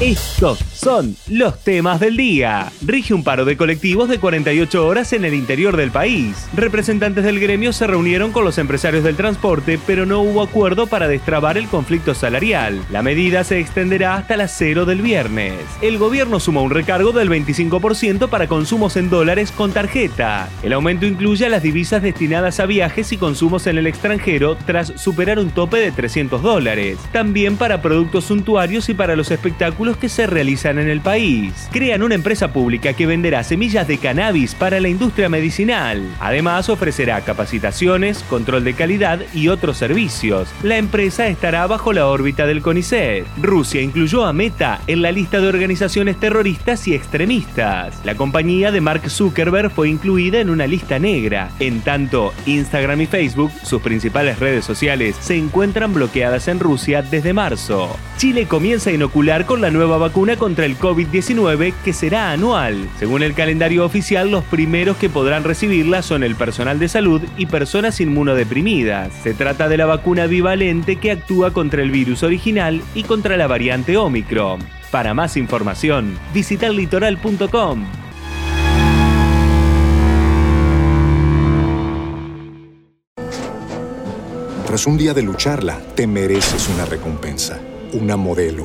Estos son los temas del día. Rige un paro de colectivos de 48 horas en el interior del país. Representantes del gremio se reunieron con los empresarios del transporte, pero no hubo acuerdo para destrabar el conflicto salarial. La medida se extenderá hasta las 0 del viernes. El gobierno suma un recargo del 25% para consumos en dólares con tarjeta. El aumento incluye las divisas destinadas a viajes y consumos en el extranjero tras superar un tope de 300 dólares. También para productos suntuarios y para los espectáculos que se realizan en el país. Crean una empresa pública que venderá semillas de cannabis para la industria medicinal. Además, ofrecerá capacitaciones, control de calidad y otros servicios. La empresa estará bajo la órbita del CONICET. Rusia incluyó a Meta en la lista de organizaciones terroristas y extremistas. La compañía de Mark Zuckerberg fue incluida en una lista negra. En tanto, Instagram y Facebook, sus principales redes sociales, se encuentran bloqueadas en Rusia desde marzo. Chile comienza a inocular con la nueva vacuna contra el COVID-19 que será anual. Según el calendario oficial, los primeros que podrán recibirla son el personal de salud y personas inmunodeprimidas. Se trata de la vacuna bivalente que actúa contra el virus original y contra la variante Omicron. Para más información, visita litoral.com. Tras un día de lucharla, te mereces una recompensa, una modelo,